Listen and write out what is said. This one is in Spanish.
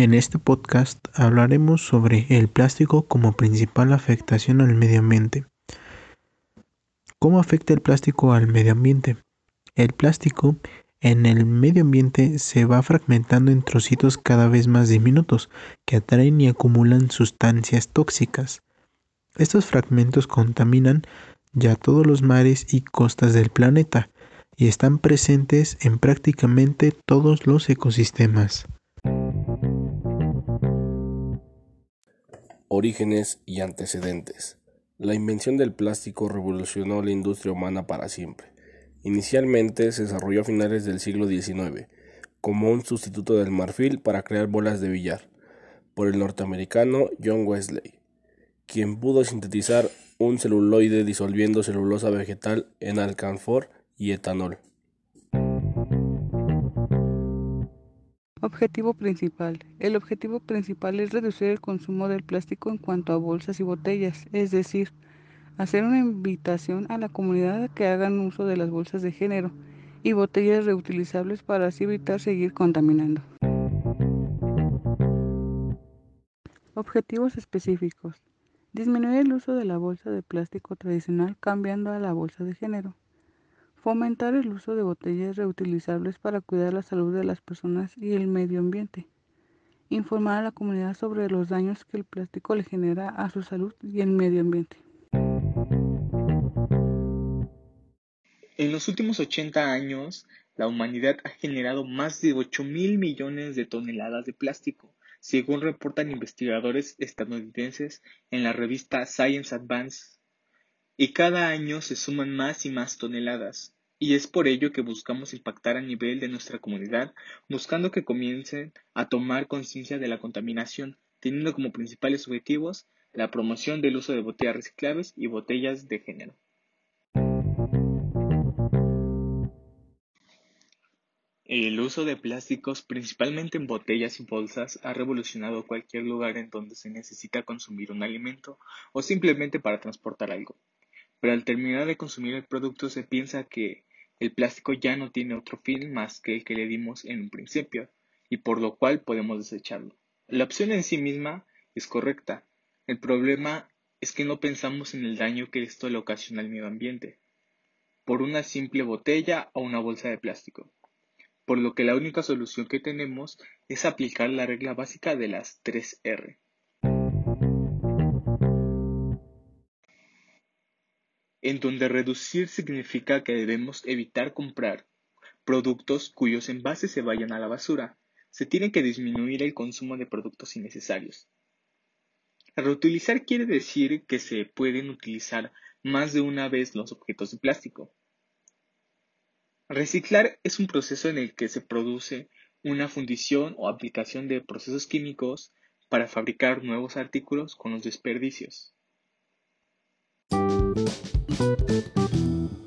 En este podcast hablaremos sobre el plástico como principal afectación al medio ambiente. ¿Cómo afecta el plástico al medio ambiente? El plástico en el medio ambiente se va fragmentando en trocitos cada vez más diminutos que atraen y acumulan sustancias tóxicas. Estos fragmentos contaminan ya todos los mares y costas del planeta y están presentes en prácticamente todos los ecosistemas. Orígenes y antecedentes. La invención del plástico revolucionó la industria humana para siempre. Inicialmente se desarrolló a finales del siglo XIX como un sustituto del marfil para crear bolas de billar por el norteamericano John Wesley, quien pudo sintetizar un celuloide disolviendo celulosa vegetal en alcanfor y etanol. Objetivo principal. El objetivo principal es reducir el consumo del plástico en cuanto a bolsas y botellas, es decir, hacer una invitación a la comunidad a que hagan uso de las bolsas de género y botellas reutilizables para así evitar seguir contaminando. Objetivos específicos. Disminuir el uso de la bolsa de plástico tradicional cambiando a la bolsa de género. Fomentar el uso de botellas reutilizables para cuidar la salud de las personas y el medio ambiente. Informar a la comunidad sobre los daños que el plástico le genera a su salud y el medio ambiente. En los últimos 80 años, la humanidad ha generado más de 8 mil millones de toneladas de plástico, según reportan investigadores estadounidenses en la revista Science Advance y cada año se suman más y más toneladas. Y es por ello que buscamos impactar a nivel de nuestra comunidad, buscando que comiencen a tomar conciencia de la contaminación, teniendo como principales objetivos la promoción del uso de botellas reciclables y botellas de género. El uso de plásticos, principalmente en botellas y bolsas, ha revolucionado cualquier lugar en donde se necesita consumir un alimento o simplemente para transportar algo pero al terminar de consumir el producto se piensa que el plástico ya no tiene otro fin más que el que le dimos en un principio, y por lo cual podemos desecharlo. La opción en sí misma es correcta. El problema es que no pensamos en el daño que esto le ocasiona al medio ambiente, por una simple botella o una bolsa de plástico. Por lo que la única solución que tenemos es aplicar la regla básica de las 3 en donde reducir significa que debemos evitar comprar productos cuyos envases se vayan a la basura. Se tiene que disminuir el consumo de productos innecesarios. Reutilizar quiere decir que se pueden utilizar más de una vez los objetos de plástico. Reciclar es un proceso en el que se produce una fundición o aplicación de procesos químicos para fabricar nuevos artículos con los desperdicios. Thank you.